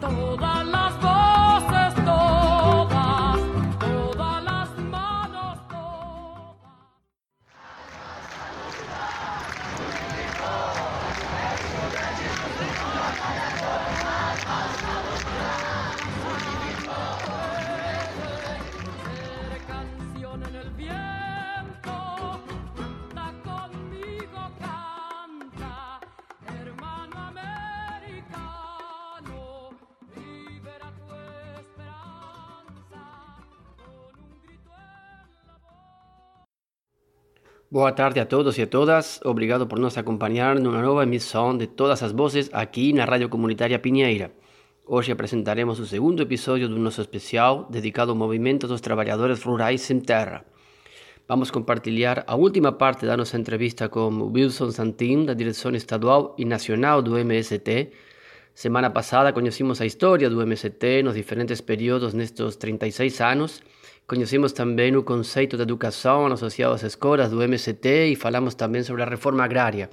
toda la Boa tarde a todos e a todas. Obrigado por nos acompanhar numa nova emissão de Todas as Vozes aqui na Rádio Comunitária Pinheira. Hoje apresentaremos o segundo episódio do nosso especial dedicado ao movimento dos trabalhadores rurais sem terra. Vamos compartilhar a última parte da nossa entrevista com Wilson Santin, da direção estadual e nacional do MST. Semana passada conhecemos a história do MST nos diferentes períodos nestes 36 anos Conhecemos também o conceito de educação associado às escolas do MST e falamos também sobre a reforma agrária.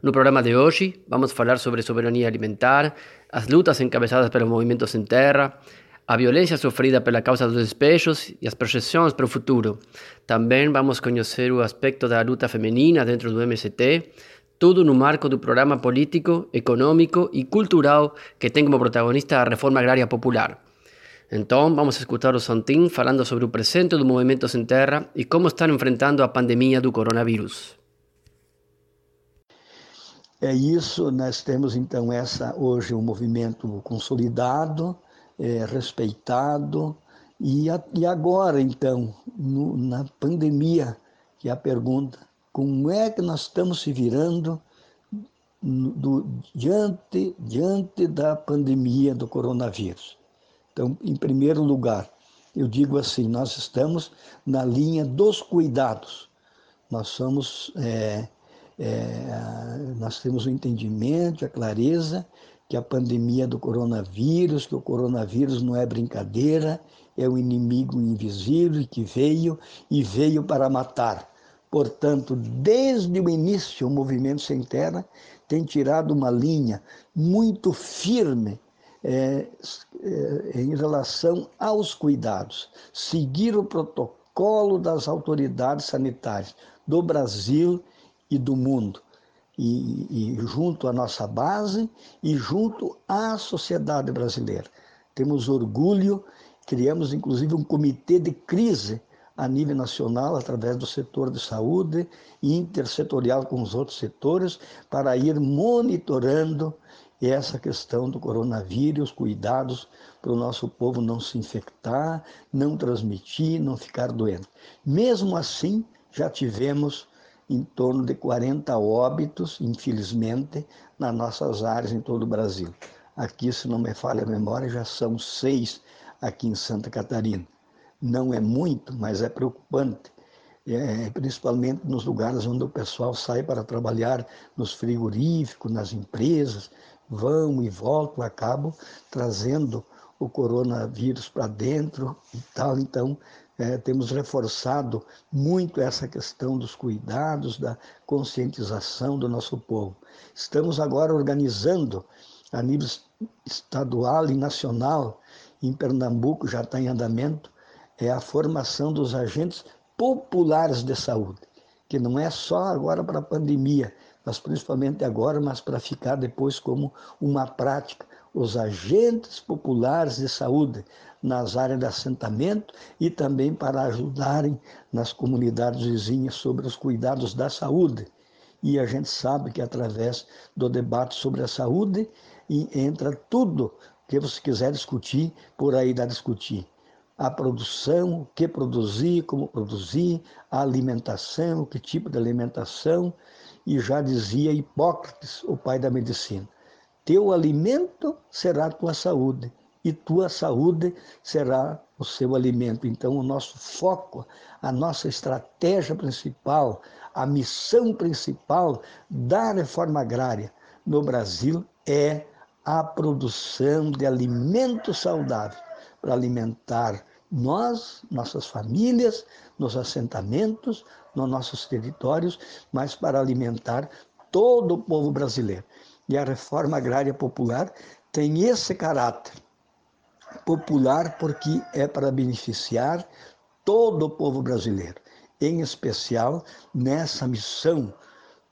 No programa de hoje, vamos falar sobre soberania alimentar, as lutas encabeçadas pelo movimento sem terra, a violência sofrida pela causa dos despejos e as projeções para o futuro. Também vamos conhecer o aspecto da luta feminina dentro do MST, tudo no marco do programa político, econômico e cultural que tem como protagonista a reforma agrária popular. Então, vamos escutar o Santin falando sobre o presente do Movimento Sem Terra e como estão enfrentando a pandemia do coronavírus. É isso, nós temos então essa hoje um movimento consolidado, é, respeitado, e, a, e agora então, no, na pandemia, que é a pergunta, como é que nós estamos se virando do, diante, diante da pandemia do coronavírus? Então, em primeiro lugar, eu digo assim: nós estamos na linha dos cuidados. Nós somos, é, é, nós temos o entendimento, a clareza que a pandemia do coronavírus, que o coronavírus não é brincadeira, é um inimigo invisível que veio e veio para matar. Portanto, desde o início, o Movimento Sem Terra tem tirado uma linha muito firme é, é, em relação aos cuidados, seguir o protocolo das autoridades sanitárias do Brasil e do mundo. E, e, junto à nossa base e junto à sociedade brasileira. Temos orgulho, criamos inclusive um comitê de crise a nível nacional, através do setor de saúde e intersetorial com os outros setores, para ir monitorando e essa questão do coronavírus, cuidados para o nosso povo não se infectar, não transmitir, não ficar doente. Mesmo assim, já tivemos em torno de 40 óbitos, infelizmente, nas nossas áreas em todo o Brasil. Aqui, se não me falha a memória, já são seis aqui em Santa Catarina. Não é muito, mas é preocupante. É, principalmente nos lugares onde o pessoal sai para trabalhar, nos frigoríficos, nas empresas, vão e voltam, acabam trazendo o coronavírus para dentro e tal. Então, é, temos reforçado muito essa questão dos cuidados, da conscientização do nosso povo. Estamos agora organizando a nível estadual e nacional, em Pernambuco já está em andamento, é a formação dos agentes populares de saúde, que não é só agora para a pandemia, mas principalmente agora, mas para ficar depois como uma prática. Os agentes populares de saúde nas áreas de assentamento e também para ajudarem nas comunidades vizinhas sobre os cuidados da saúde. E a gente sabe que através do debate sobre a saúde entra tudo que você quiser discutir, por aí dá discutir a produção, o que produzir, como produzir, a alimentação, que tipo de alimentação, e já dizia Hipócrates, o pai da medicina: teu alimento será tua saúde, e tua saúde será o seu alimento. Então, o nosso foco, a nossa estratégia principal, a missão principal da reforma agrária no Brasil é a produção de alimentos saudáveis para alimentar nós, nossas famílias, nos assentamentos, nos nossos territórios, mas para alimentar todo o povo brasileiro. E a reforma agrária popular tem esse caráter popular porque é para beneficiar todo o povo brasileiro, em especial nessa missão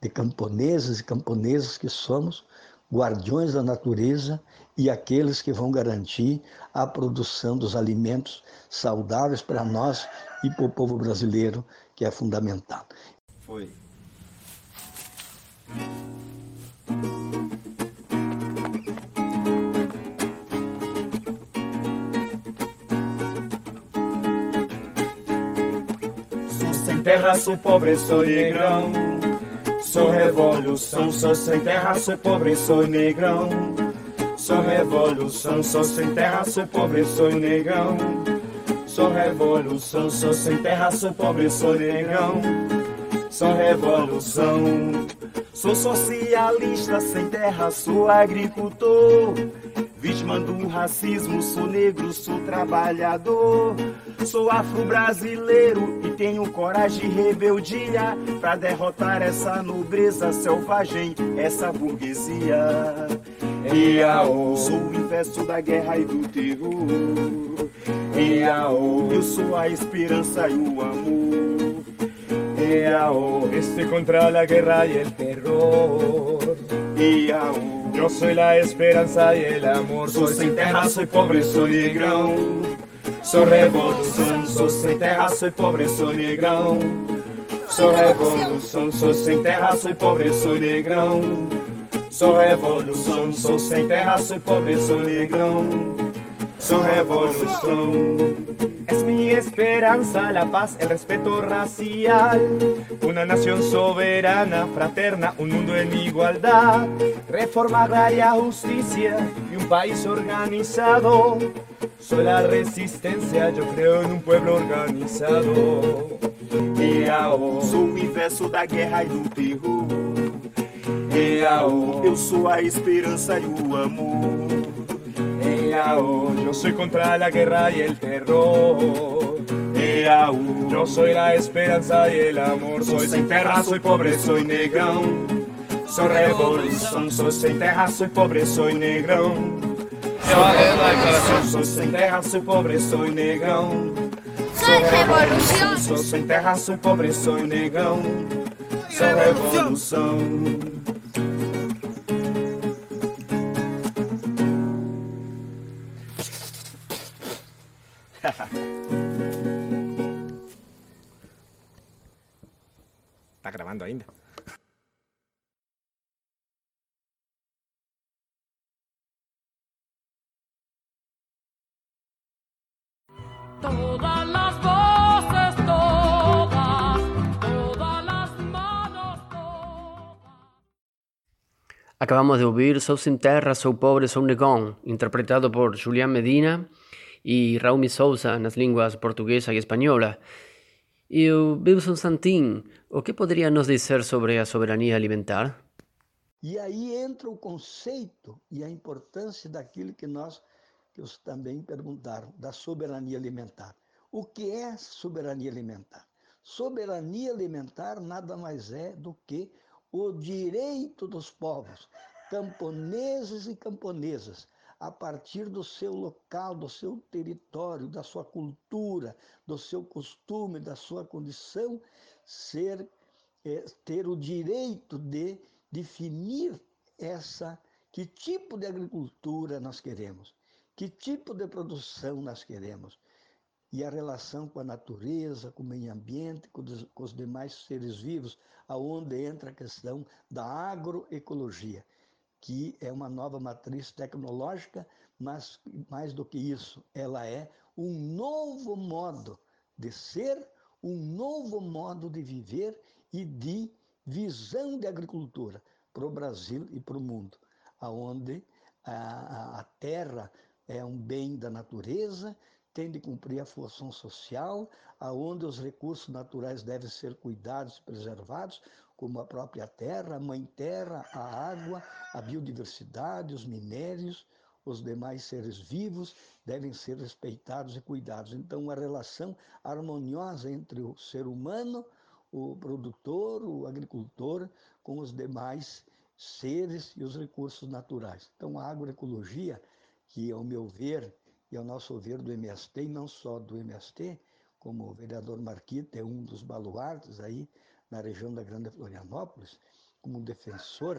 de camponeses e camponesas que somos, guardiões da natureza e aqueles que vão garantir a produção dos alimentos saudáveis para nós e para o povo brasileiro, que é fundamental. Foi. Sou sem terra, sou pobre, sou negrão. Sou revolução, sou sem terra, sou pobre, sou negrão. Sou revolução, sou sem terra, sou pobre, sou negrão. Sou revolução, sou sem terra, sou pobre, sou negrão. Sou revolução. Sou socialista sem terra, sou agricultor. Vítima do racismo, sou negro, sou trabalhador. Sou afro-brasileiro e tenho coragem e rebeldia pra derrotar essa nobreza selvagem, essa burguesia. Iaô, sou o inverso da guerra e do terror. Iaô, eu sou a esperança e o amor. Iaô, estoy contra la guerra y el terror. Iaô, yo soy la esperanza y el amor. Soy sin terra, soy pobre, soy negrão. Sou revolução, sou sem terra, sou pobre, sou negrão. Sou revolução, sou sem terra, sou pobre, sou negrão. Sou revolução, sou sem terra, sou pobre, sou negrão. Sou revolução. Es mi esperanza, la paz, el respeto racial. Una nación soberana, fraterna, un mundo en igualdad. Reforma agraria, justicia y un país organizado. Soy la resistencia, yo creo en un pueblo organizado. Iaô, sou o inverso da guerra e do terror. Iaô, eu sou a esperança e o amor. Iaô, yo soy contra la guerra y el terror. Iaô, yo soy la esperanza y el amor. Soy sin terra, soy pobre, soy negrão. Soy revolução, soy sem terra, soy pobre, soy negrão. Sou sem terra, sou pobre, sou negão. Sou revolução. Sou sem terra, sou pobre, sou negão. Sou revolução. Tá gravando ainda? Todas las voces, todas, todas las manos, todas. Acabamos de ouvir Sou Sem Terra, Sou Pobre, Sou Negão, interpretado por Julián Medina e Raul Souza nas línguas portuguesa e espanhola. E o Wilson Santin, o que poderia nos dizer sobre a soberania alimentar? E aí entra o conceito e a importância daquilo que nós que os também perguntaram, da soberania alimentar. O que é soberania alimentar? Soberania alimentar nada mais é do que o direito dos povos, camponeses e camponesas, a partir do seu local, do seu território, da sua cultura, do seu costume, da sua condição, ser é, ter o direito de definir essa que tipo de agricultura nós queremos, que tipo de produção nós queremos. E a relação com a natureza, com o meio ambiente, com os, demais seres vivos, aonde entra a questão da agroecologia, que é uma nova matriz tecnológica, mas mais do que isso, ela é um novo modo de ser, um novo modo de viver e de visão de agricultura para o Brasil e para o mundo, aonde a, a terra é um bem da natureza, tem de cumprir a função social, aonde os recursos naturais devem ser cuidados e preservados, como a própria terra, a mãe terra, a água, a biodiversidade, os minérios, os demais seres vivos devem ser respeitados e cuidados. Então, uma relação harmoniosa entre o ser humano, o produtor, o agricultor, com os demais seres e os recursos naturais. Então, a agroecologia, que ao meu ver e ao nosso ver do MST, e não só do MST, como o vereador Marquita é um dos baluartes aí na região da Grande Florianópolis, como defensor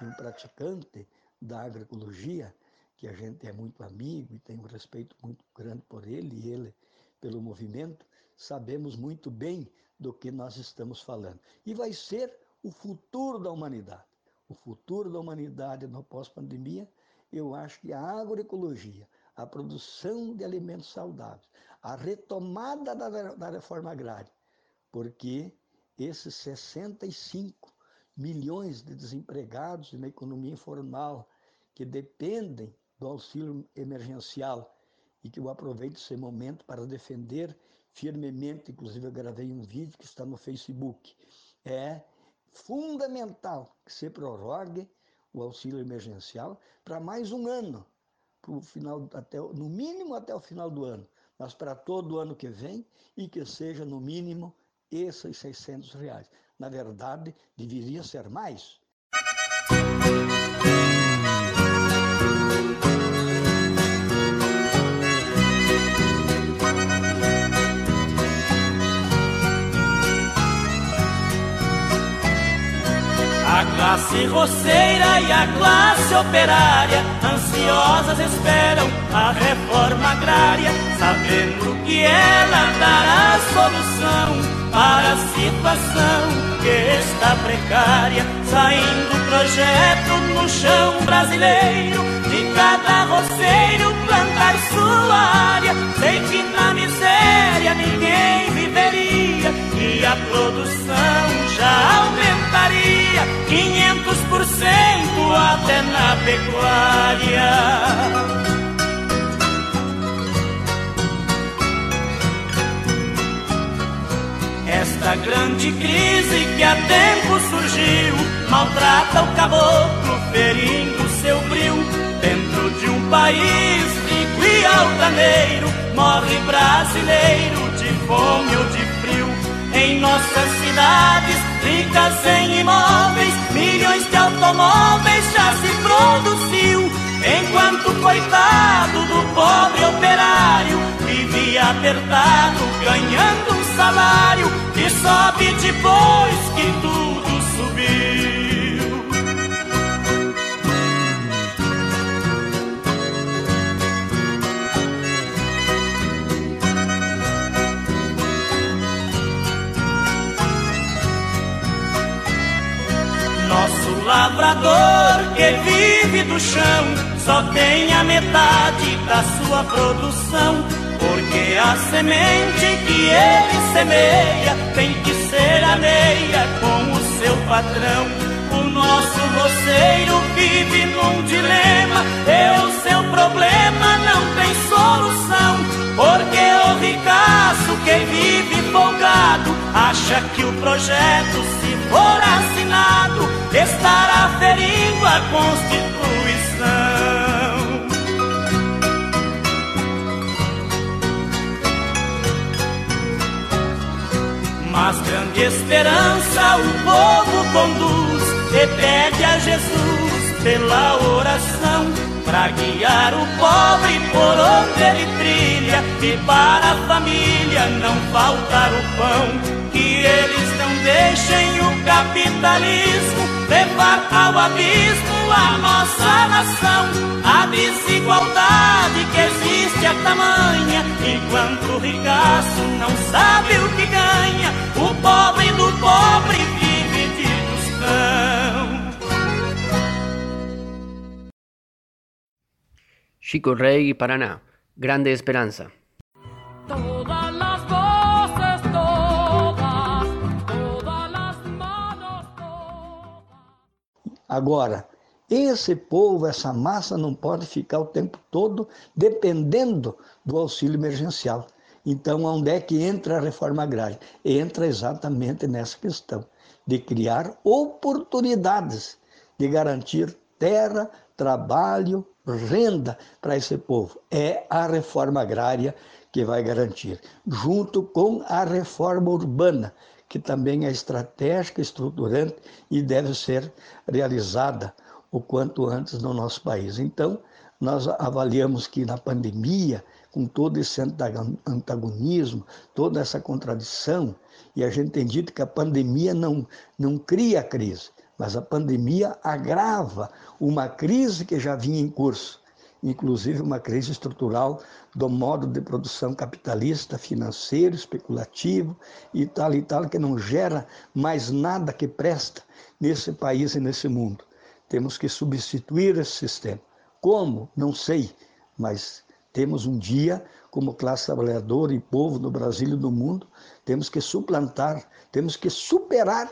e um praticante da agroecologia, que a gente é muito amigo e tem um respeito muito grande por ele e ele pelo movimento, sabemos muito bem do que nós estamos falando. E vai ser o futuro da humanidade. O futuro da humanidade no pós-pandemia, eu acho que a agroecologia, a produção de alimentos saudáveis, a retomada da, da reforma agrária, porque esses 65 milhões de desempregados na economia informal que dependem do auxílio emergencial e que eu aproveito esse momento para defender firmemente, inclusive eu gravei um vídeo que está no Facebook, é fundamental que se prorrogue o auxílio emergencial para mais um ano, pro final até no mínimo até o final do ano, mas para todo o ano que vem e que seja no mínimo esses 600 reais. Na verdade, deveria ser mais. A classe roceira e a classe operária ansiosas esperam a reforma agrária, sabendo que ela dará solução para a situação que está precária. Saindo projeto no chão brasileiro, de cada roceiro plantar sua área. Sei que na miséria ninguém viveria e a produção já aumentaria 500% até na pecuária. Esta grande crise que há tempo surgiu maltrata o caboclo, ferindo seu brilho. Dentro de um país rico e altaneiro, morre brasileiro de fome ou de frio. Em nossas cidades, ricas em imóveis, milhões de automóveis já se produziu. Enquanto coitado do pobre operário vivia apertado, ganhando salário que sobe depois que tudo subiu. Nosso lavrador que vive do chão só tem a metade da sua produção. Porque a semente que ele semeia tem que ser a meia com o seu patrão. O nosso roceiro vive num dilema, e o seu problema não tem solução. Porque o ricaço que vive folgado acha que o projeto, se for assinado, estará ferindo a Constituição. Mas grande esperança o povo conduz e pede a Jesus pela oração para guiar o pobre por onde ele trilha e para a família não faltar o pão. Que eles deixem o capitalismo levar ao abismo a nossa nação. A desigualdade que existe é tamanha, enquanto o ricaço não sabe o que ganha, o pobre do pobre vive de tostão. Chico Rey, Paraná. Grande Esperanza. Agora, esse povo, essa massa não pode ficar o tempo todo dependendo do auxílio emergencial. Então, onde é que entra a reforma agrária? Entra exatamente nessa questão de criar oportunidades de garantir terra, trabalho, renda para esse povo. É a reforma agrária que vai garantir, junto com a reforma urbana, que também é estratégica, estruturante e deve ser realizada o quanto antes no nosso país. Então, nós avaliamos que na pandemia, com todo esse antagonismo, toda essa contradição, e a gente tem dito que a pandemia não, não cria crise, mas a pandemia agrava uma crise que já vinha em curso, inclusive uma crise estrutural do modo de produção capitalista, financeiro, especulativo e tal e tal, que não gera mais nada que presta nesse país e nesse mundo. Temos que substituir esse sistema. Como? Não sei, mas temos um dia, como classe trabalhadora e povo do Brasil e do mundo, temos que suplantar, temos que superar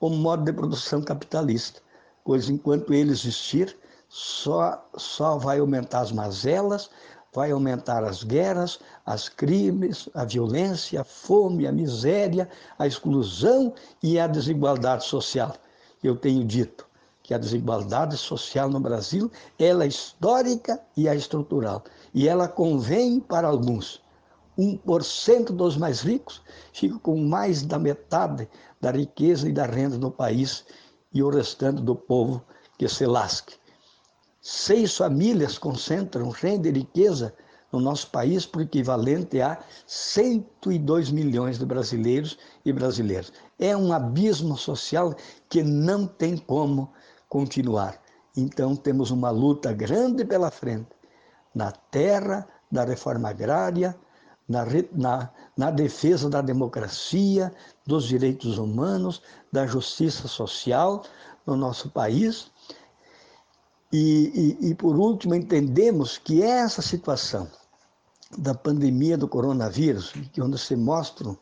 o modo de produção capitalista, pois enquanto ele existir, só, só vai aumentar as mazelas, vai aumentar as guerras, as crimes, a violência, a fome, a miséria, a exclusão e a desigualdade social. Eu tenho dito que a desigualdade social no Brasil ela é histórica e é estrutural e ela convém para alguns. 1% dos mais ricos fica com mais da metade da riqueza e da renda no país e o restante do povo que se lasque. Seis famílias concentram renda e riqueza no nosso país por equivalente a 102 milhões de brasileiros e brasileiras. É um abismo social que não tem como continuar. Então temos uma luta grande pela frente na terra da reforma agrária, na, na, na, defesa da democracia, dos direitos humanos, da justiça social no nosso país. E, e, e, por último, entendemos que essa situação da pandemia do coronavírus, que onde se mostram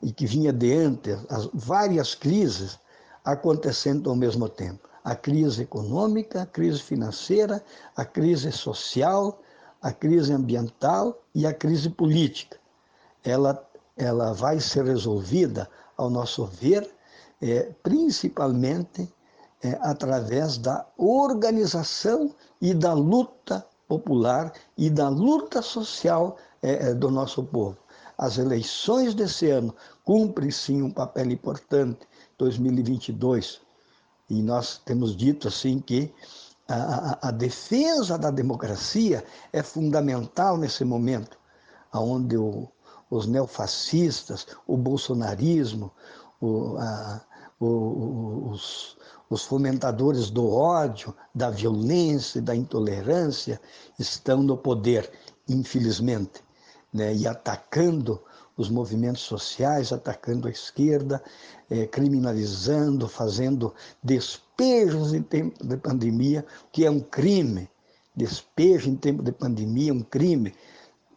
e que vinha de antes as várias crises acontecendo ao mesmo tempo. A crise econômica, a crise financeira, a crise social, a crise ambiental e a crise política. Ela, ela vai ser resolvida, ao nosso ver, é, principalmente é, através da organização e da luta popular e da luta social é, é do nosso povo. As eleições desse ano cumprem sim um papel importante, 2022, e nós temos dito assim que a, a, defesa da democracia é fundamental nesse momento, onde o, os neofascistas, o bolsonarismo, o, a, o, os, os fomentadores do ódio, da violência, da intolerância estão no poder, infelizmente, né? e atacando os movimentos sociais, atacando a esquerda, é, criminalizando, fazendo despejos em tempo de pandemia, que é um crime. Despejo em tempo de pandemia é um crime.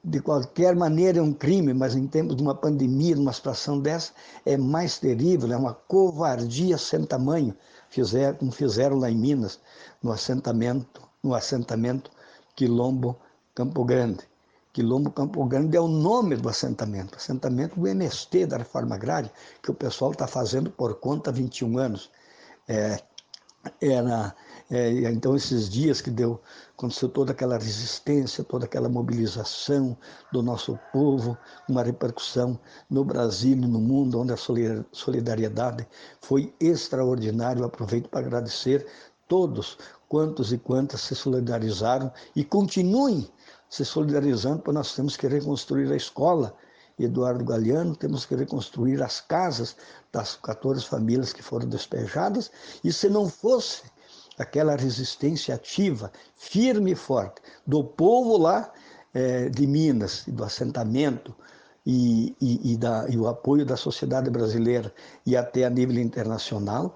De qualquer maneira é um crime, mas em tempos de uma pandemia, numa situação dessa, é mais terrível, é uma covardia sem tamanho, fizeram, como fizeram lá em Minas, no assentamento, no assentamento Quilombo Campo Grande. Quilombo Campo Grande é o nome do assentamento, assentamento do MST, da Reforma Agrária, que o pessoal está fazendo por conta há 21 anos. É, era, é, então, esses dias que deu, aconteceu toda aquela resistência, toda aquela mobilização do nosso povo, uma repercussão no Brasil e no mundo, onde a solidariedade foi extraordinária. Eu aproveito para agradecer todos quantos e quantas se solidarizaram e continuem se solidarizando, porque nós temos que reconstruir a escola. Eduardo Galeano, temos que reconstruir as casas das 14 famílias que foram despejadas, e se não fosse aquela resistência ativa, firme e forte, do povo lá é, de Minas, do assentamento, e, e, e, da, e o apoio da sociedade brasileira e até a nível internacional,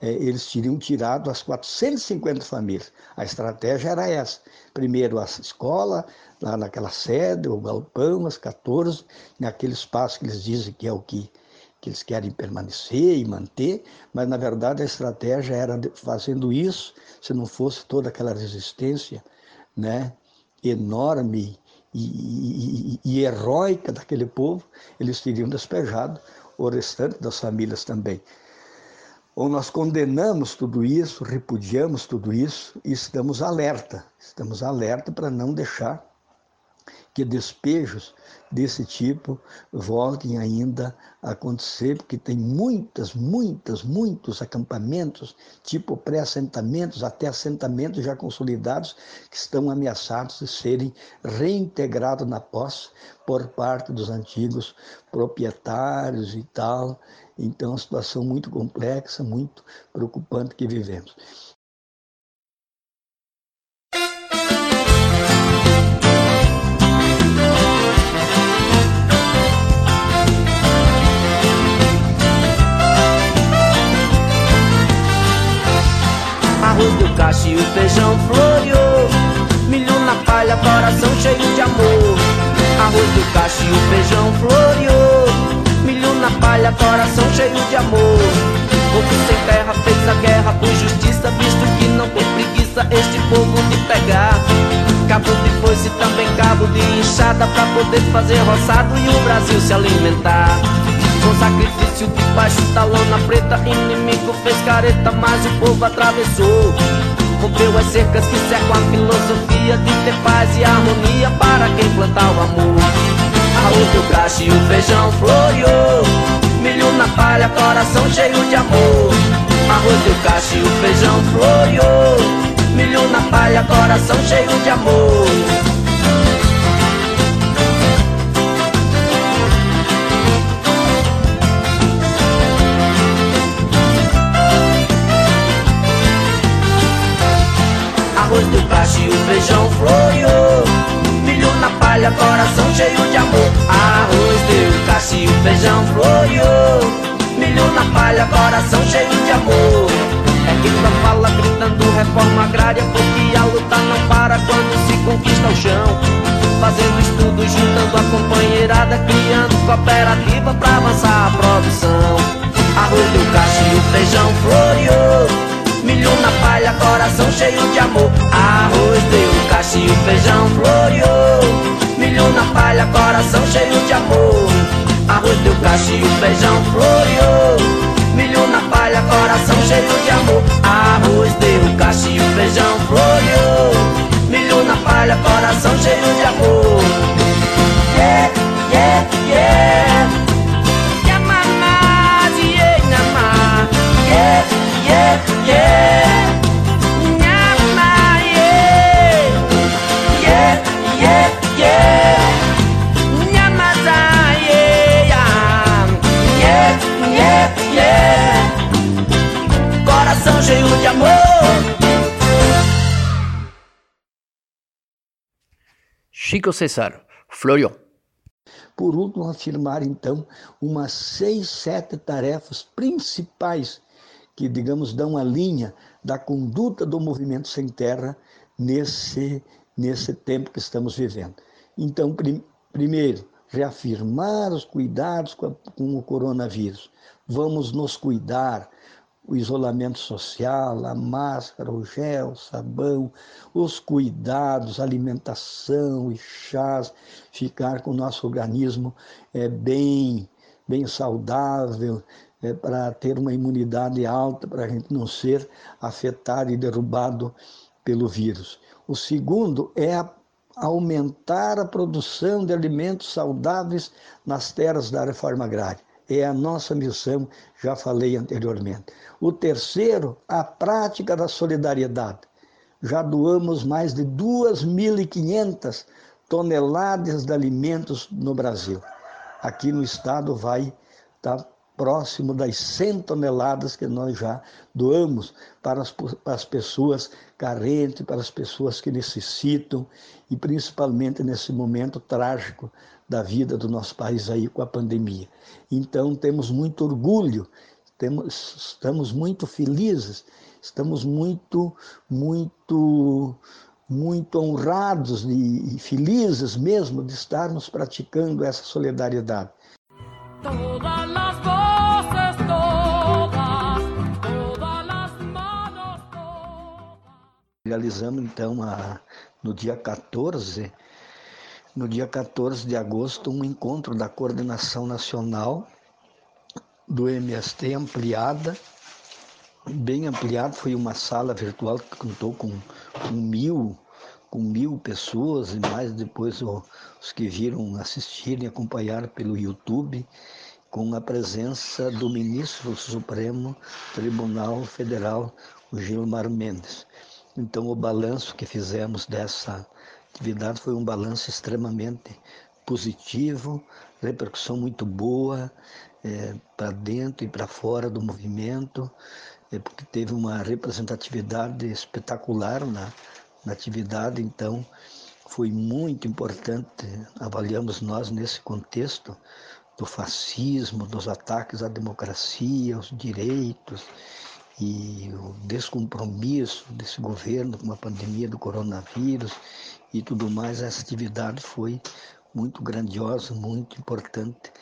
é, eles teriam tirado as 450 famílias. A estratégia era essa. Primeiro a escola, lá naquela sede, o galpão, as 14, naquele espaço que eles dizem que é o que, que eles querem permanecer e manter, mas na verdade a estratégia era fazendo isso, se não fosse toda aquela resistência né, enorme e, e, e heróica daquele povo, eles teriam despejado o restante das famílias também. Ou nós condenamos tudo isso, repudiamos tudo isso e estamos alerta, estamos alerta para não deixar que despejos desse tipo voltem ainda a acontecer, porque tem muitas, muitas, muitos acampamentos, tipo pré-assentamentos, até assentamentos já consolidados, que estão ameaçados de serem reintegrados na posse por parte dos antigos proprietários e tal. Então, é uma situação muito complexa, muito preocupante que vivemos. Arroz do cacho e o feijão floreou. Milho na palha, coração cheio de amor. Arroz do cacho e o feijão floreou. Milho na palha, coração cheio de amor. Povo sem terra fez a guerra por justiça, visto que não tem preguiça este povo de pegar. Cabo de foice também cabo de enxada pra poder fazer roçado e o Brasil se alimentar. Com sacrifício debaixo da lona preta Inimigo fez careta, mas o povo atravessou. Rompeu as cercas que cercam a filosofia De ter paz e harmonia para quem plantar o amor. Arroz do cacho e o feijão floreou. Milho na palha, coração cheio de amor. Arroz do cacho e o feijão floreou. Milho na palha, coração cheio de amor arroz do cacho e o feijão floreou. Milho na palha, coração cheio de amor. Arroz do cacho e o feijão floreou. Milho na palha, coração cheio de amor. É quem não fala gritando reforma agrária Porque a luta não para quando se conquista o chão. Fazendo estudos, juntando a companheirada Criando cooperativa pra avançar a produção. Arroz do cacho e o feijão floreou Milho na palha, coração cheio de amor. Arroz deu o feijão floreou. Milho na palha, coração cheio de amor. Arroz deu o feijão floreou. Milho na palha, coração cheio de amor. Arroz deu o feijão floreou. Milho na palha, coração cheio de amor Chico César, floreou. Por último, afirmar então umas seis, sete tarefas principais que, digamos, dão a linha da conduta do movimento sem terra nesse, nesse tempo que estamos vivendo. Então, prim, primeiro, reafirmar os cuidados com, a, com o coronavírus. Vamos nos cuidar, o isolamento social, a máscara, o gel, o sabão, os cuidados, alimentação e chás, ficar com o nosso organismo é, bem, bem saudável, é, para ter uma imunidade alta, para a gente não ser afetado e derrubado pelo vírus. O segundo é a, aumentar a produção de alimentos saudáveis nas terras da reforma agrária é a nossa missão, já falei anteriormente. O terceiro, a prática da solidariedade. Já doamos mais de 2.500 toneladas de alimentos no Brasil. Aqui no estado vai estar próximo das 100 toneladas que nós já doamos para as, para as pessoas carentes, para as pessoas que necessitam e principalmente nesse momento trágico da vida do nosso país aí com a pandemia. Então temos muito orgulho, temos, estamos muito felizes, estamos muito, muito, muito honrados e felizes mesmo de estarmos praticando essa solidariedade. Realizamos então a, no dia 14 no dia 14 de agosto, um encontro da Coordenação Nacional do MST ampliada, bem ampliado, foi uma sala virtual que contou com, com mil, com mil pessoas e mais depois os que viram assistir e acompanhar pelo YouTube, com a presença do ministro do Supremo Tribunal Federal, o Gilmar Mendes. Então, o balanço que fizemos dessa atividade foi um balanço extremamente positivo, repercussão muito boa é, para dentro e para fora do movimento, é, porque teve uma representatividade espetacular na, na atividade, então foi muito importante, avaliamos nós nesse contexto do fascismo, dos ataques à democracia, aos direitos e o descompromisso desse governo com a pandemia do coronavírus e tudo mais, essa atividade foi muito grandiosa, muito importante,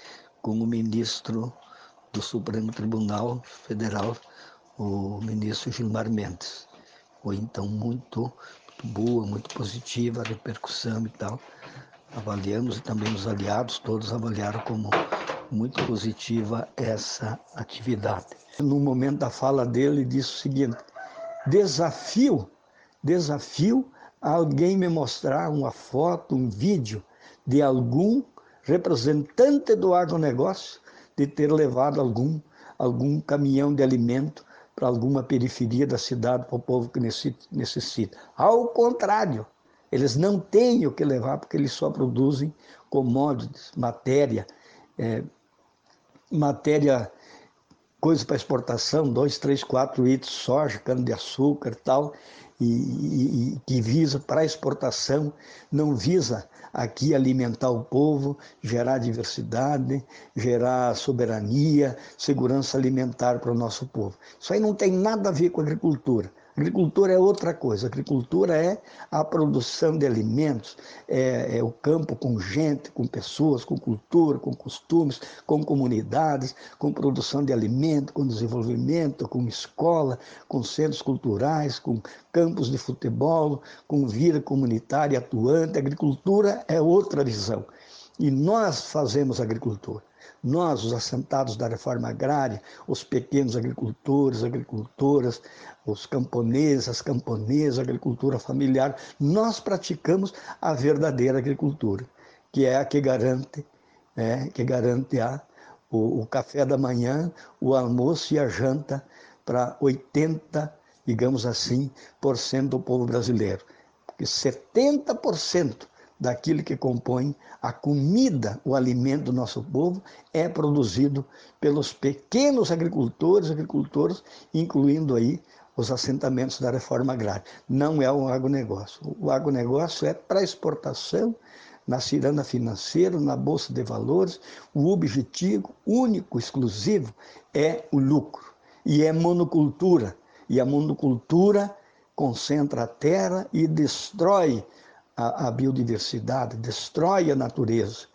com o ministro do Supremo Tribunal Federal, o ministro Gilmar Mendes. Foi então muito muito boa, muito positiva a repercussão e tal. Avaliamos e também os aliados todos avaliaram como muito positiva essa atividade. No momento da fala dele, disse o seguinte: desafio, desafio alguém me mostrar uma foto, um vídeo de algum representante do agronegócio de ter levado algum, algum caminhão de alimento para alguma periferia da cidade para o povo que necessita. Ao contrário, eles não têm o que levar porque eles só produzem commodities, matéria, é, matéria, coisa para exportação, dois, três, quatro itens, soja, cana-de-açúcar e tal, e, e, que visa para exportação, não visa aqui alimentar o povo, gerar diversidade, gerar soberania, segurança alimentar para o nosso povo. Isso aí não tem nada a ver com agricultura. Agricultura é outra coisa. Agricultura é a produção de alimentos, é, é, o campo com gente, com pessoas, com cultura, com costumes, com comunidades, com produção de alimento, com desenvolvimento, com escola, com centros culturais, com campos de futebol, com vida comunitária atuante. agricultura é outra visão. E nós fazemos agricultura. Nós, os assentados da reforma agrária, os pequenos agricultores, agricultoras, os camponeses, as camponesas, agricultura familiar, nós praticamos a verdadeira agricultura, que é a que garante, né, que garante a, o, o café da manhã, o almoço e a janta para 80, digamos assim, por cento do povo brasileiro. Porque 70% daquilo que compõe a comida, o alimento do nosso povo, é produzido pelos pequenos agricultores, agricultores, incluindo aí os assentamentos da reforma agrária. Não é um agronegócio. O agronegócio é para exportação, na ciranda financeira, na bolsa de valores. O objetivo único, exclusivo, é o lucro. E é monocultura. E a monocultura concentra a terra e destrói a, a biodiversidade, destrói a natureza.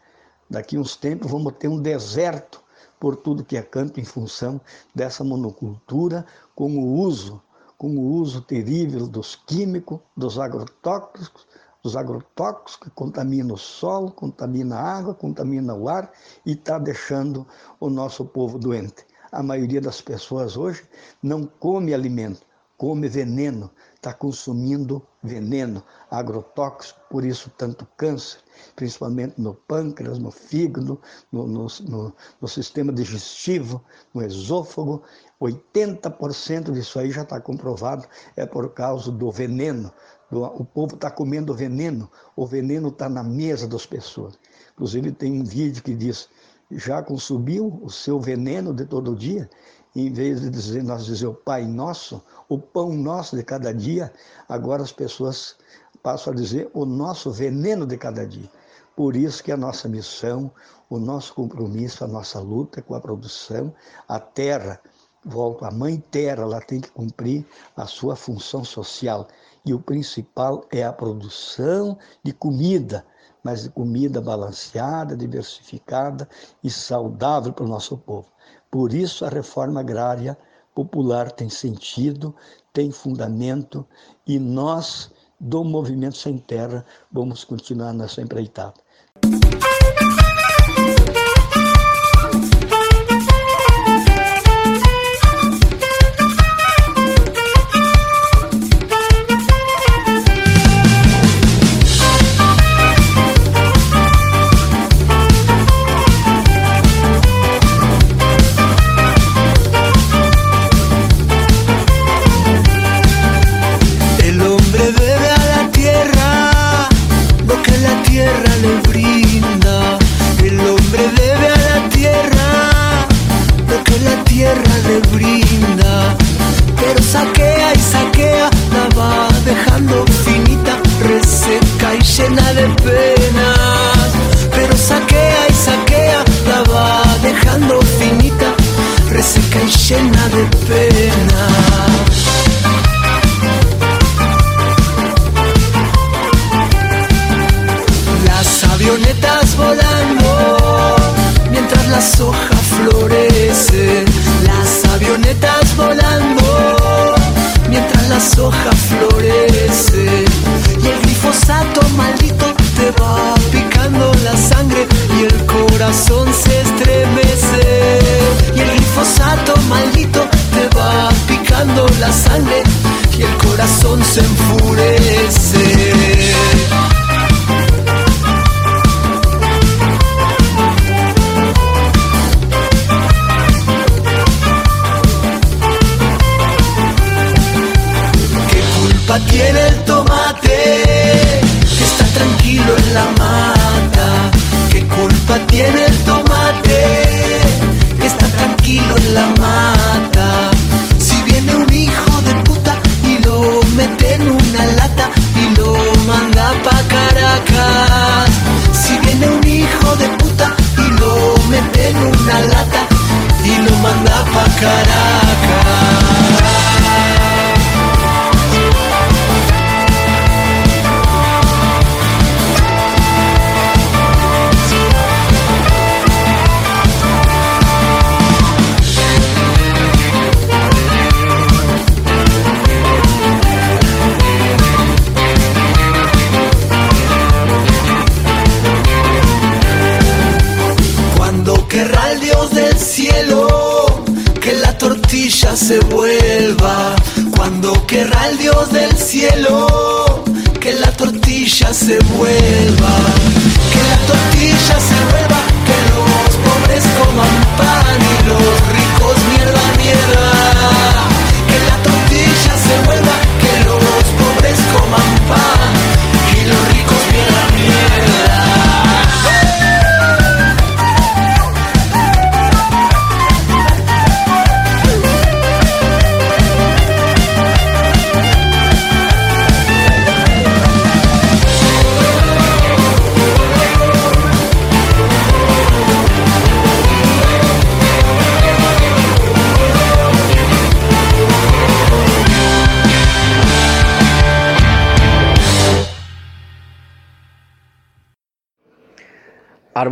Daqui uns tempos vamos ter um deserto por tudo que é canto em função dessa monocultura, com o uso, com o uso terrível dos químicos, dos agrotóxicos, dos agrotóxicos que contaminam o solo, contamina a água, contamina o ar e está deixando o nosso povo doente. A maioria das pessoas hoje não come alimento, come veneno, está consumindo veneno agrotóxico, por isso tanto câncer, principalmente no pâncreas, no fígado, no, no, no, no sistema digestivo, no esôfago. 80% disso aí já está comprovado, é por causa do veneno. Do, o povo está comendo veneno, o veneno está na mesa das pessoas. Inclusive tem um vídeo que diz, já consumiu o seu veneno de todo dia? Em vez de dizer, nós dizer o Pai Nosso, o pão nosso de cada dia, agora as pessoas passam a dizer o nosso veneno de cada dia. Por isso que a nossa missão, o nosso compromisso, a nossa luta com a produção, a terra, volto, a mãe terra, ela tem que cumprir a sua função social. E o principal é a produção de comida, mas de comida balanceada, diversificada e saudável para o nosso povo. Por isso, a reforma agrária popular tem sentido, tem fundamento e nós, do Movimento Sem Terra, vamos continuar nessa empreitada.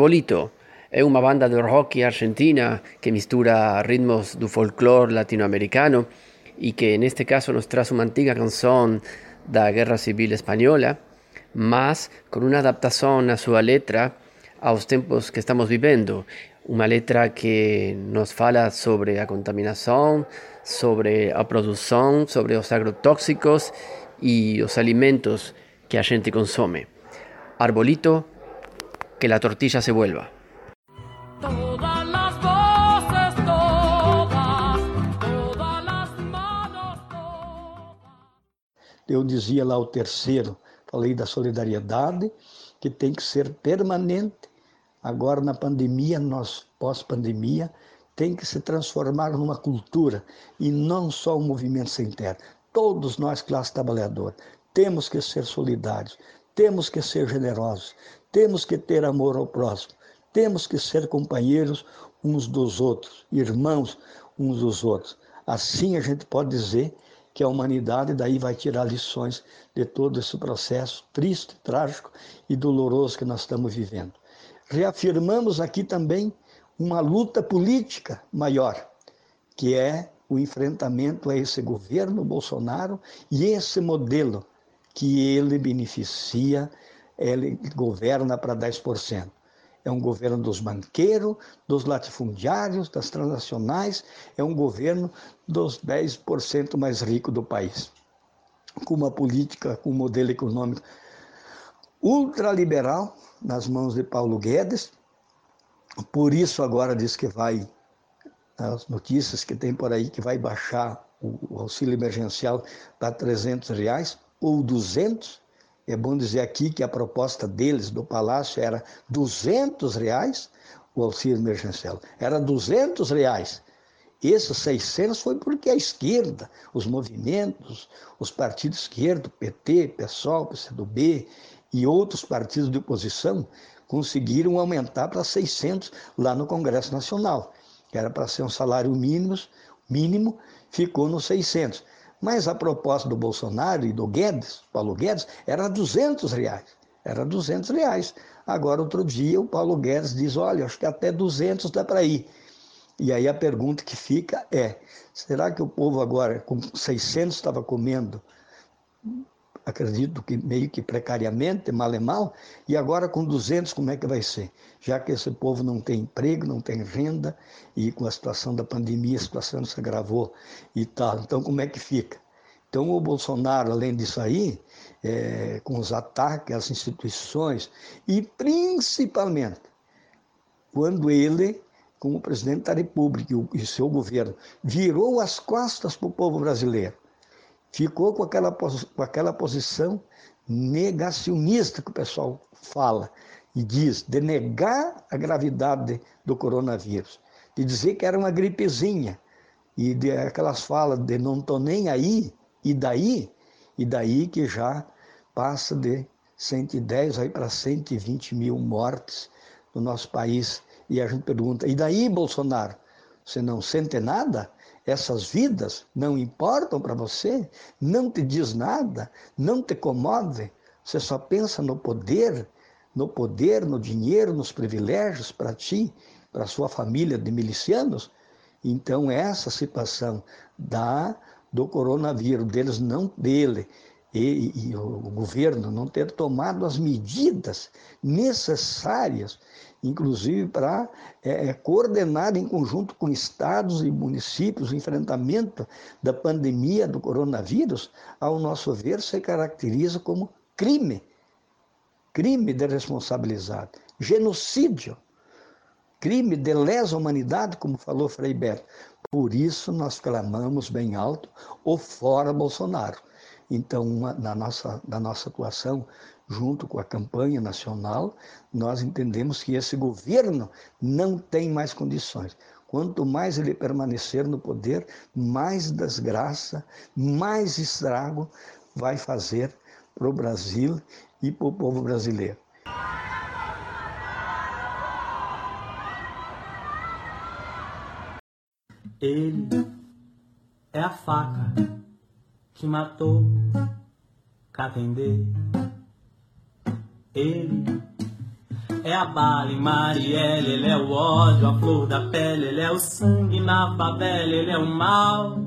Arbolito é unha banda de rock argentina que mistura ritmos do folclore latinoamericano e que neste caso nos traz unha antiga canción da Guerra Civil Española, mas con unha adaptación na súa letra aos tempos que estamos vivendo. Unha letra que nos fala sobre a contaminación, sobre a produción, sobre os agrotóxicos e os alimentos que a xente consome. Arbolito, que la tortilla se vuelva. Todas las voces, todas, todas las manos, todas. Eu dizia lá o terceiro, falei da solidariedade, que tem que ser permanente. Agora, na pandemia, nós, pós-pandemia, tem que se transformar numa cultura e não só um movimento sem terra. Todos nós, classe trabalhadora, temos que ser solidários, temos que ser generosos, temos que ter amor ao próximo, temos que ser companheiros uns dos outros, irmãos uns dos outros. Assim a gente pode dizer que a humanidade daí vai tirar lições de todo esse processo triste, trágico e doloroso que nós estamos vivendo. Reafirmamos aqui também uma luta política maior, que é o enfrentamento a esse governo Bolsonaro e esse modelo que ele beneficia, ele governa para 10%. É um governo dos banqueiros, dos latifundiários, das transnacionais, é um governo dos 10% mais ricos do país. Com uma política, com um modelo econômico ultraliberal nas mãos de Paulo Guedes. Por isso agora diz que vai, as notícias que tem por aí, que vai baixar o auxílio emergencial para 300 reais ou 200. É bom dizer aqui que a proposta deles do Palácio era 200 reais o auxílio emergencial. Era 200 reais. Esses 600 foi porque a esquerda, os movimentos, os partidos esquerdos, PT, PSOL, PCdoB e outros partidos de oposição conseguiram aumentar para 600 lá no Congresso Nacional, era para ser um salário mínimo, mínimo ficou nos 600. Mas a proposta do Bolsonaro e do Guedes, Paulo Guedes, era 200 reais. Era 200 reais. Agora, outro dia, o Paulo Guedes diz, olha, acho que até 200 dá para ir. E aí a pergunta que fica é, será que o povo agora, com 600, estava comendo acredito que meio que precariamente, mal e mal, e agora com 200 como é que vai ser? Já que esse povo não tem emprego, não tem renda, e com a situação da pandemia a situação se agravou e tal, então como é que fica? Então o Bolsonaro, além disso aí, é, com os ataques às instituições, e principalmente quando ele, como presidente da República e seu governo, virou as costas para o povo brasileiro, ficou com aquela, com aquela posição negacionista que o pessoal fala e diz, de negar a gravidade do coronavírus, de dizer que era uma gripezinha, e de aquelas falas de não estou nem aí, e daí, e daí que já passa de 110 aí para 120 mil mortes no nosso país. E a gente pergunta, e daí, Bolsonaro? Você não sente nada? Essas vidas não importam para você, não te diz nada, não te comove, você só pensa no poder, no poder, no dinheiro, nos privilégios para ti, para sua família de milicianos. Então essa situação da do coronavírus, deles não dele e, e o governo não ter tomado as medidas necessárias inclusive para é, é, coordenar em conjunto com estados e municípios o enfrentamento da pandemia do coronavírus, ao nosso ver, se caracteriza como crime, crime de responsabilizado, genocídio, crime de lesa humanidade, como falou Frei Beto. Por isso nós clamamos bem alto o fora Bolsonaro. Então, uma, na, nossa, na nossa atuação junto com a campanha nacional, nós entendemos que esse governo não tem mais condições. Quanto mais ele permanecer no poder, mais desgraça, mais estrago vai fazer para o Brasil e para o povo brasileiro. Ele é a faca que matou Catendê. Ele é a bala em Marielle, ele é o ódio, a flor da pele, ele é o sangue na favela, ele é o mal.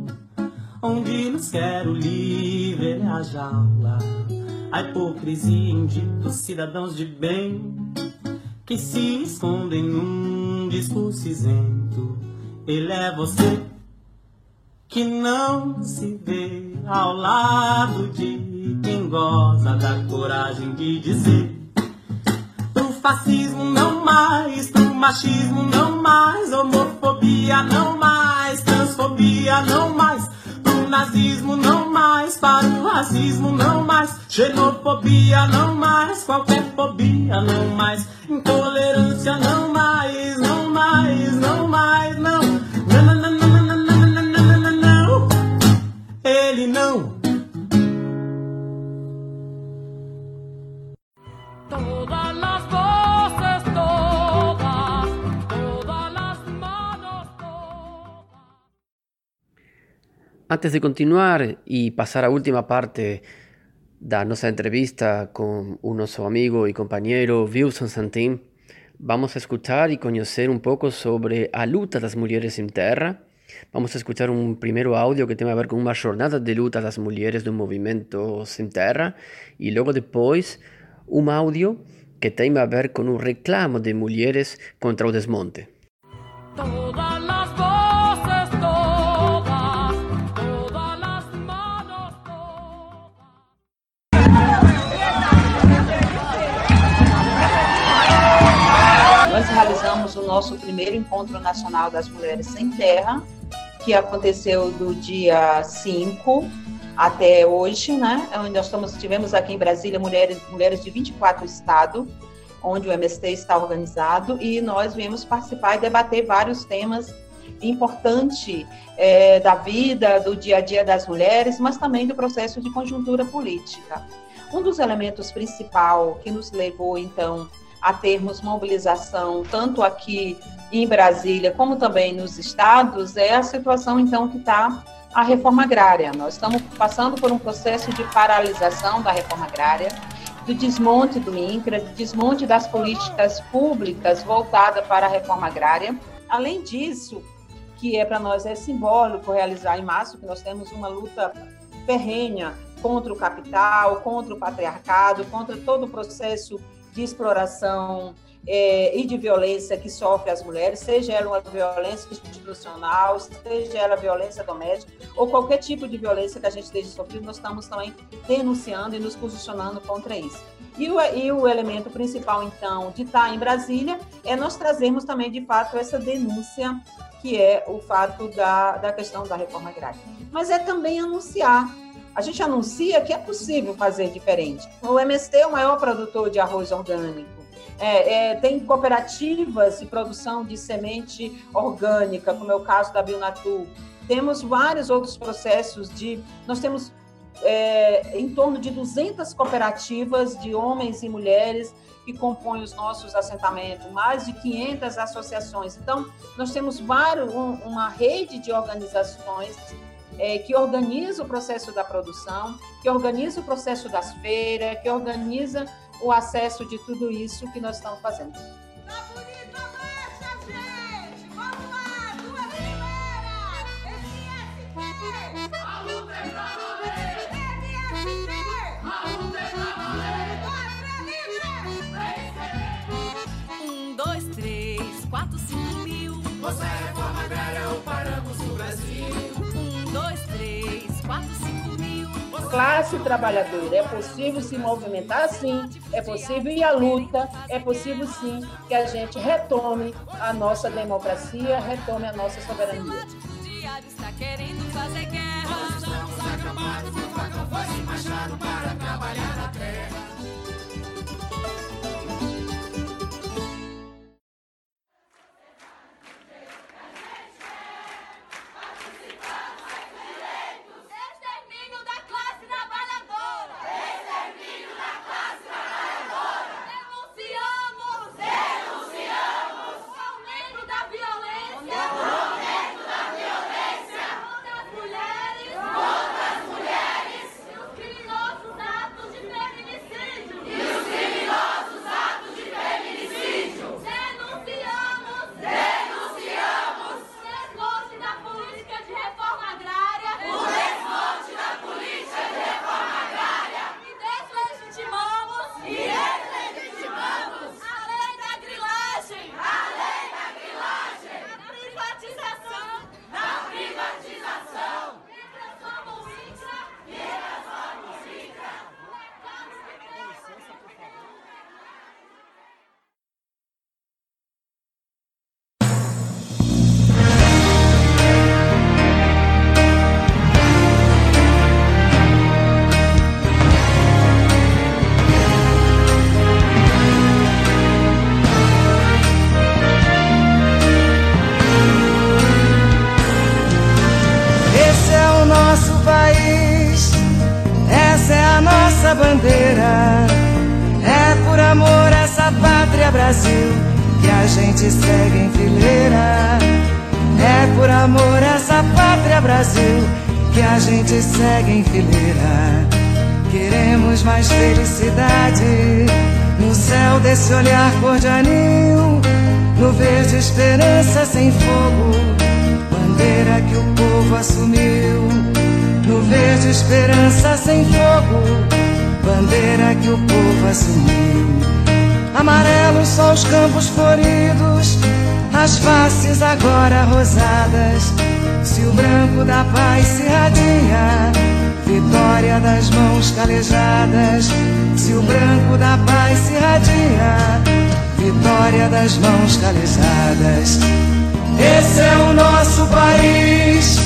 Onde nos quer o livre, ele é a jaula. A hipocrisia indita os cidadãos de bem que se escondem num discurso isento. Ele é você que não se vê ao lado de quem goza da coragem de dizer fascismo não mais, pro machismo não mais, homofobia não mais, transfobia não mais, pro nazismo não mais, para o racismo não mais, xenofobia não mais, qualquer fobia não mais, intolerância não mais, não mais, não mais, não. Não, não, não, não, não, não, não, não, não. Ele não. Antes de continuar y pasar a última parte de nuestra entrevista con un amigo y compañero Wilson Santín, vamos a escuchar y conocer un poco sobre a luta las mujeres en terra. Vamos a escuchar un primero audio que tiene a ver con una jornada de luta das mulheres do movimento sin terra y luego después un audio que tiene a ver con un reclamo de mujeres contra el desmonte. Toda nosso primeiro Encontro Nacional das Mulheres Sem Terra, que aconteceu do dia 5 até hoje, né? Onde nós estamos, tivemos aqui em Brasília mulheres, mulheres de 24 estados, onde o MST está organizado, e nós viemos participar e debater vários temas importantes é, da vida, do dia a dia das mulheres, mas também do processo de conjuntura política. Um dos elementos principal que nos levou, então, a termos mobilização, tanto aqui em Brasília, como também nos estados, é a situação, então, que está a reforma agrária. Nós estamos passando por um processo de paralisação da reforma agrária, do desmonte do INCRA, do desmonte das políticas públicas voltadas para a reforma agrária. Além disso, que é para nós é simbólico realizar em março, que nós temos uma luta ferrenha contra o capital, contra o patriarcado, contra todo o processo de exploração é, e de violência que sofrem as mulheres, seja ela uma violência institucional, seja ela violência doméstica, ou qualquer tipo de violência que a gente esteja sofrendo, nós estamos também denunciando e nos posicionando contra isso. E o, e o elemento principal, então, de estar em Brasília é nós trazermos também, de fato, essa denúncia que é o fato da, da questão da reforma agrária. Mas é também anunciar a gente anuncia que é possível fazer diferente. O MST é o maior produtor de arroz orgânico. É, é, tem cooperativas de produção de semente orgânica, como é o caso da Bionatur. Temos vários outros processos de. Nós temos é, em torno de 200 cooperativas de homens e mulheres que compõem os nossos assentamentos, mais de 500 associações. Então, nós temos vários, um, uma rede de organizações é, que organiza o processo da produção, que organiza o processo das feiras, que organiza o acesso de tudo isso que nós estamos fazendo. Um, dois, três, quatro, cinco mil. Você é reforma agrária ou paramos no Brasil? Classe trabalhadora, é possível se movimentar sim, é possível ir à luta, é possível sim que a gente retome a nossa democracia, retome a nossa soberania. Está querendo fazer guerra. Nós estamos o foi Amarelos só os campos floridos, as faces agora rosadas. Se o branco da paz se radia, vitória das mãos calejadas. Se o branco da paz se radia, vitória das mãos calejadas. Esse é o nosso país,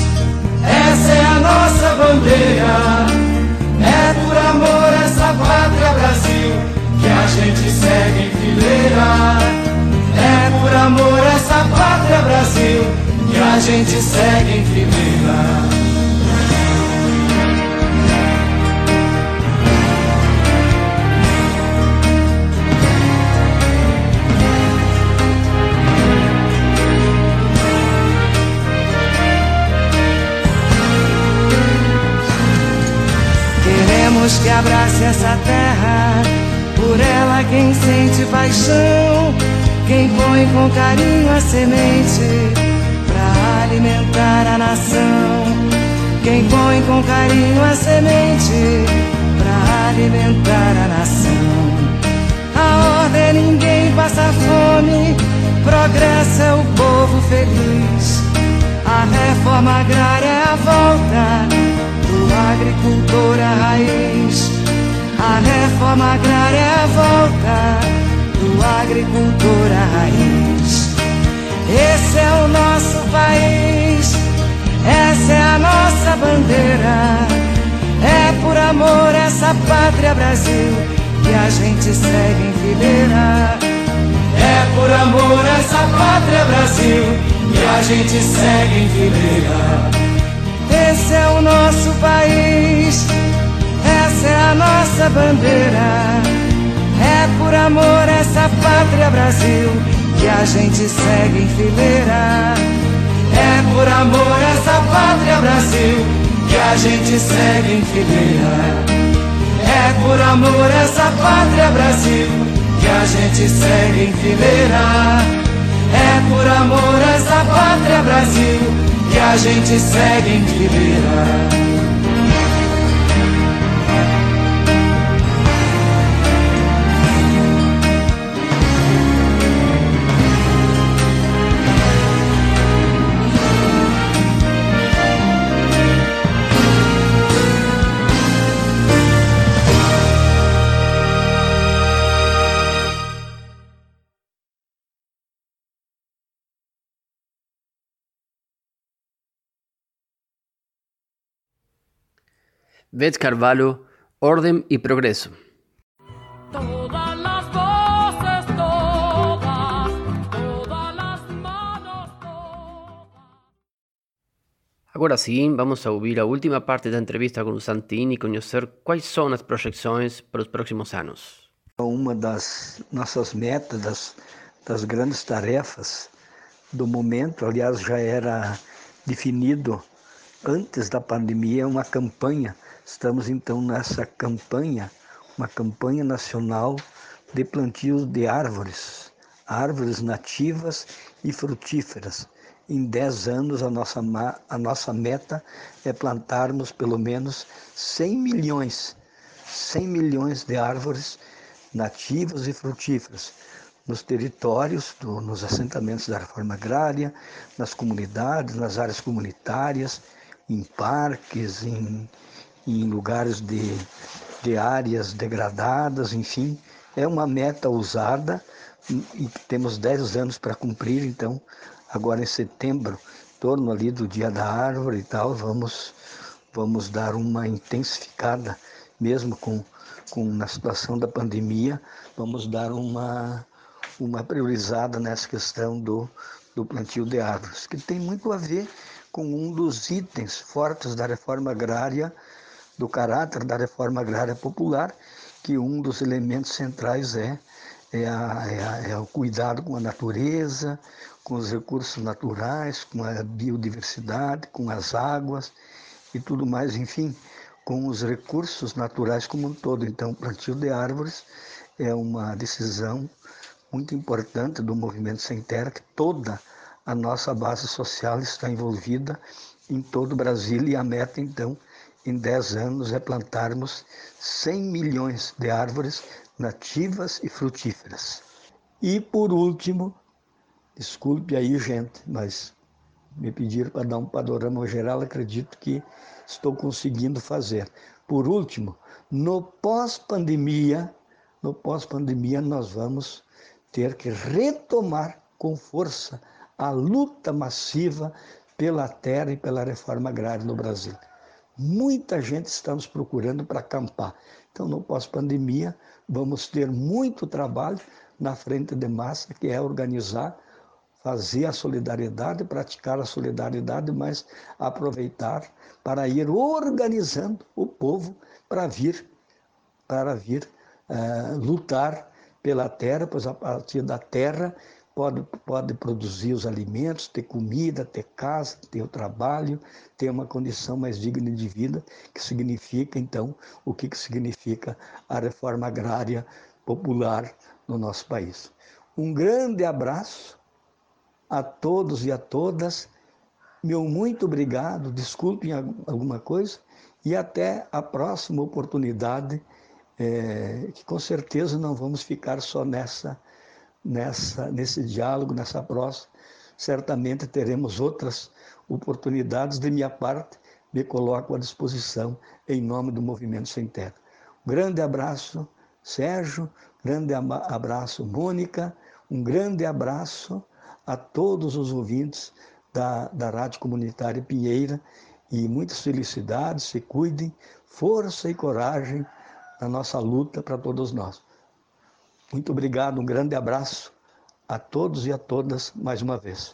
essa é a nossa bandeira. É por amor essa pátria Brasil gente segue em fileira. É por amor a essa pátria, Brasil, que a gente segue em fileira. que abrace essa terra por ela quem sente paixão, quem põe com carinho a semente pra alimentar a nação. Quem põe com carinho a semente pra alimentar a nação. A ordem ninguém passa fome, progresso é o povo feliz. A reforma agrária é a volta agricultor a raiz. A reforma agrária é a volta do agricultor a raiz. Esse é o nosso país, essa é a nossa bandeira. É por amor essa pátria Brasil que a gente segue em fileira. É por amor essa pátria Brasil que a gente segue em fileira. Esse é o nosso país, essa é a nossa bandeira. É por amor essa pátria Brasil que a gente segue em fileira. É por amor essa pátria Brasil que a gente segue em fileira. É por amor essa pátria Brasil que a gente segue em fileira. É por amor essa pátria Brasil que a gente segue em fileira. Vez Carvalho, Orden y Progreso. Todas las manos, Agora sim, vamos a ouvir a última parte da entrevista com o Santini e conhecer quais são as projeções para os próximos anos. Uma das nossas metas, das, das grandes tarefas do momento, aliás, já era definido antes da pandemia, uma campanha Estamos então nessa campanha, uma campanha nacional de plantios de árvores, árvores nativas e frutíferas. Em 10 anos, a nossa, a nossa meta é plantarmos pelo menos 100 milhões, 100 milhões de árvores nativas e frutíferas nos territórios, do, nos assentamentos da reforma agrária, nas comunidades, nas áreas comunitárias, em parques, em, em lugares de, de áreas degradadas, enfim. É uma meta usada e temos 10 anos para cumprir, então, agora em setembro, em torno ali do Dia da Árvore e tal, vamos, vamos dar uma intensificada, mesmo com, com na situação da pandemia, vamos dar uma, uma priorizada nessa questão do, do plantio de árvores, que tem muito a ver com um dos itens fortes da reforma agrária do caráter da reforma agrária popular, que um dos elementos centrais é, é, a, é, a, é o cuidado com a natureza, com os recursos naturais, com a biodiversidade, com as águas e tudo mais, enfim, com os recursos naturais como um todo. Então, o plantio de árvores é uma decisão muito importante do movimento Sem Terra, que toda a nossa base social está envolvida em todo o Brasil e a meta, então, em 10 anos é plantarmos 100 milhões de árvores nativas e frutíferas. E por último, desculpe aí, gente, mas me pediram para dar um panorama geral, acredito que estou conseguindo fazer. Por último, no pós-pandemia, no pós-pandemia nós vamos ter que retomar com força a luta massiva pela terra e pela reforma agrária no Brasil. Muita gente está nos procurando para acampar. Então, no pós-pandemia, vamos ter muito trabalho na frente de massa, que é organizar, fazer a solidariedade, praticar a solidariedade, mas aproveitar para ir organizando o povo para vir, para vir uh, lutar pela terra, pois a partir da terra pode, pode produzir os alimentos, ter comida, ter casa, ter o trabalho, ter uma condição mais digna de vida, que significa, então, o que, que significa a reforma agrária popular no nosso país. Um grande abraço a todos e a todas. Meu muito obrigado, desculpem alguma coisa, e até a próxima oportunidade, é, que com certeza não vamos ficar só nessa nessa, nesse diálogo, nessa prosa. Certamente teremos outras oportunidades. De minha parte, me coloco à disposição em nome do Movimento Sem Terra. Grande abraço, Sérgio, grande abraço, Mônica, um grande abraço a todos os ouvintes da, da Rádio Comunitária Pinheira e muitas felicidades, se cuidem, força e coragem na nossa luta para todos nós. Muito obrigado, um grande abraço a todos e a todas mais uma vez.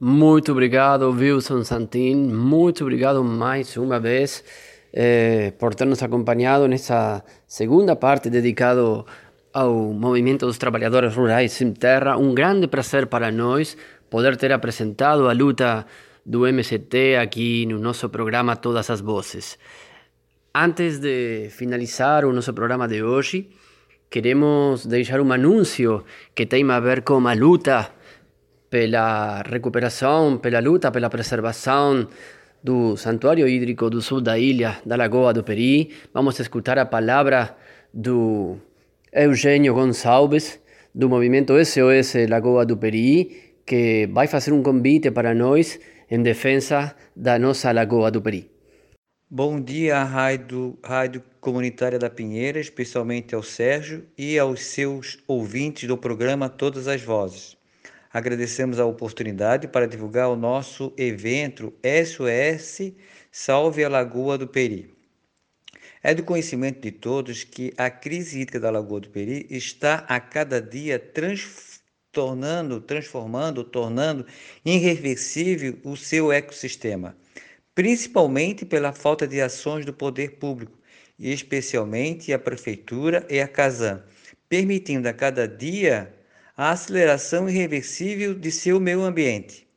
Muito obrigado, Wilson Santin. Muito obrigado mais uma vez eh, por ter nos acompanhado nessa segunda parte dedicado ao movimento dos trabalhadores rurais sem terra. Um grande prazer para nós poder ter apresentado a luta do MST aqui no nosso programa Todas as Vozes. Antes de finalizar o nosso programa de hoje, queremos deixar um anúncio que tem a ver com a luta pela recuperação, pela luta pela preservação do santuário hídrico do sul da ilha, da Lagoa do Peri. Vamos escutar a palavra do Eugênio Gonçalves, do movimento SOS Lagoa do Peri, que vai fazer um convite para nós em defesa da nossa Lagoa do Peri. Bom dia à Rádio, Rádio Comunitária da Pinheira, especialmente ao Sérgio e aos seus ouvintes do programa Todas as Vozes. Agradecemos a oportunidade para divulgar o nosso evento SOS Salve a Lagoa do Peri. É do conhecimento de todos que a crise hídrica da Lagoa do Peri está a cada dia transformando tornando, transformando, tornando irreversível o seu ecossistema, principalmente pela falta de ações do poder público, e especialmente a prefeitura e a Casan, permitindo a cada dia a aceleração irreversível de seu meio ambiente.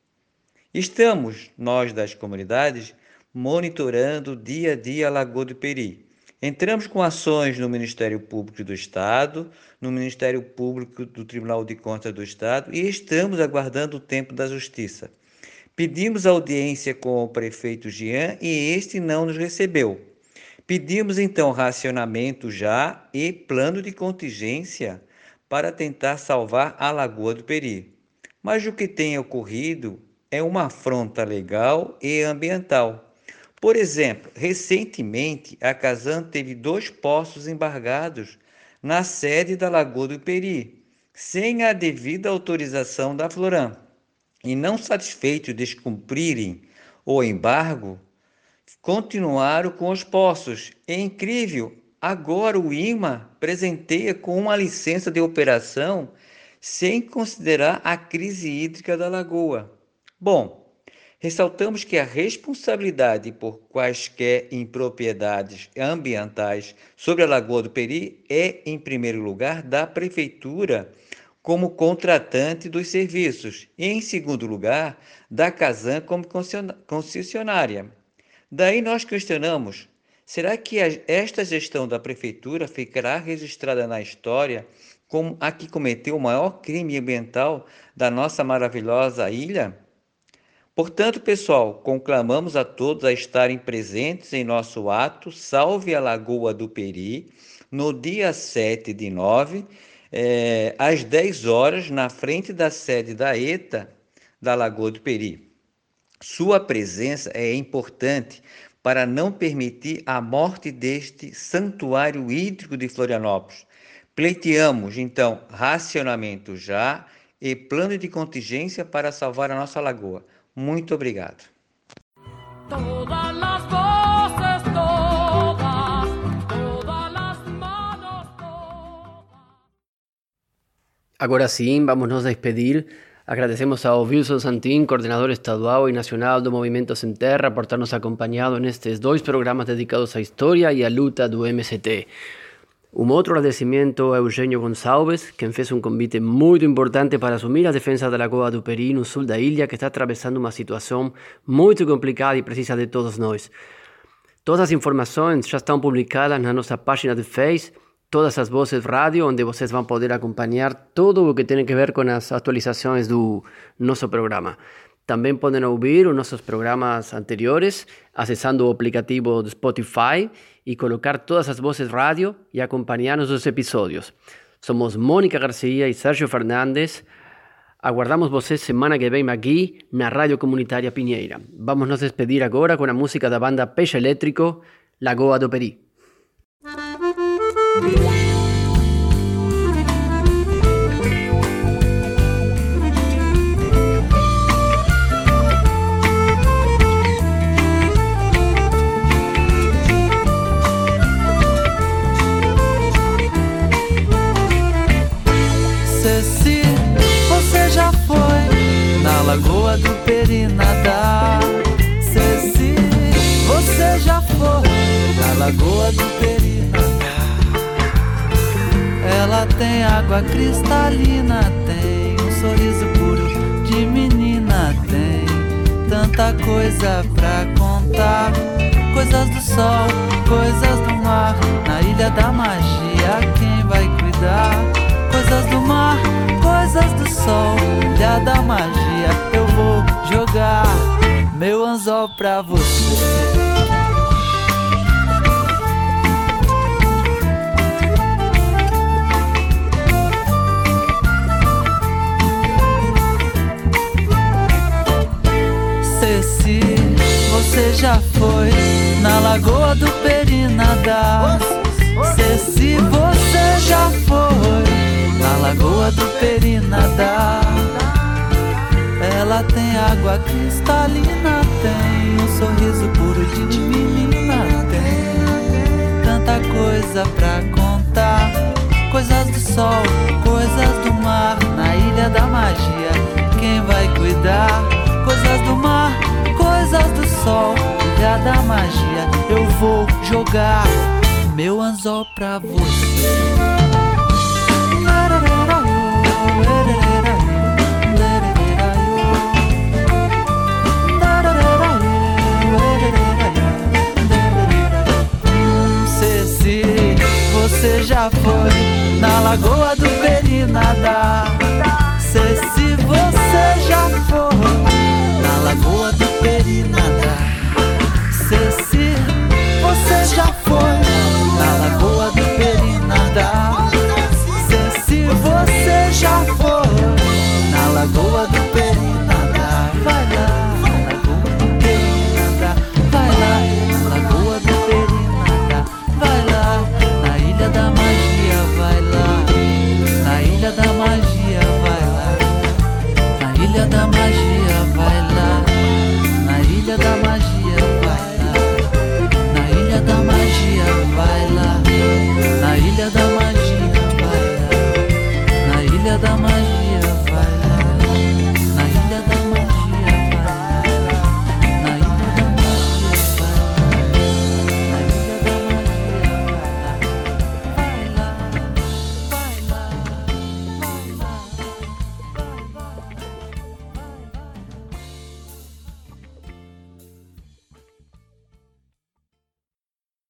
Estamos, nós das comunidades, monitorando dia a dia a Lagoa do Peri. Entramos com ações no Ministério Público do Estado, no Ministério Público do Tribunal de Contas do Estado e estamos aguardando o tempo da Justiça. Pedimos audiência com o prefeito Jean e este não nos recebeu. Pedimos então racionamento já e plano de contingência para tentar salvar a Lagoa do Peri. Mas o que tem ocorrido é uma afronta legal e ambiental. Por exemplo, recentemente a Casan teve dois poços embargados na sede da Lagoa do Peri, sem a devida autorização da Floram. E não satisfeitos de descumprirem o embargo, continuaram com os poços. É incrível, agora o IMA presenteia com uma licença de operação sem considerar a crise hídrica da lagoa. Bom, Ressaltamos que a responsabilidade por quaisquer impropriedades ambientais sobre a Lagoa do Peri é, em primeiro lugar, da Prefeitura como contratante dos serviços e, em segundo lugar, da Casan como concessionária. Daí nós questionamos: será que esta gestão da Prefeitura ficará registrada na história como a que cometeu o maior crime ambiental da nossa maravilhosa ilha? Portanto, pessoal, conclamamos a todos a estarem presentes em nosso ato Salve a Lagoa do Peri, no dia 7 de 9, é, às 10 horas, na frente da sede da ETA da Lagoa do Peri. Sua presença é importante para não permitir a morte deste santuário hídrico de Florianópolis. Pleiteamos, então, racionamento já e plano de contingência para salvar a nossa lagoa. Muito obrigado. Agora sim, vamos nos despedir Agradecemos a Wilson Santín, coordenador estadual y nacional do Movimento Sem Terra, por ternos acompañado nestes dois programas dedicados à história e à luta do MST. Um outro agradecimento a Eugênio Gonçalves, quem fez um convite muito importante para assumir a defesa da Lagoa do Peri, no sul da ilha, que está atravessando uma situação muito complicada e precisa de todos nós. Todas as informações já estão publicadas na nossa página de Face, todas as vozes rádio, onde vocês vão poder acompanhar tudo o que tem a ver com as atualizações do nosso programa. Também podem ouvir os nossos programas anteriores acessando o aplicativo do Spotify e colocar todas as vozes rádio e acompanhar os episódios. Somos Mônica Garcia e Sérgio Fernandes. Aguardamos vocês semana que vem aqui na Rádio Comunitária Pinheira. Vamos nos despedir agora com a música da banda Peixe Elétrico, Lagoa do Peri. Lagoa do Peri nadar? Ceci, você já foi na Lagoa do Peri nadar? Ela tem água cristalina, tem um sorriso puro de menina, tem tanta coisa pra contar. Coisas do sol, coisas do mar, na ilha da magia, quem vai cuidar? Coisas do mar, coisas do sol, ilha da magia, jogar meu anzol pra você. Ceci, você já foi na Lagoa do Peri nadar? Ceci, você já foi na Lagoa do Peri nadar? Ela tem água cristalina, tem um sorriso puro de menina, tem tanta coisa pra contar. Coisas do sol, coisas do mar, na ilha da magia, quem vai cuidar? Coisas do mar, coisas do sol, ilha da magia, eu vou jogar meu anzol pra você. Você já foi na Lagoa do Peri nadar? Ceci, você já foi na Lagoa do Peri nadar? Ceci, você já foi na Lagoa do Peri nadar? Ceci, você já foi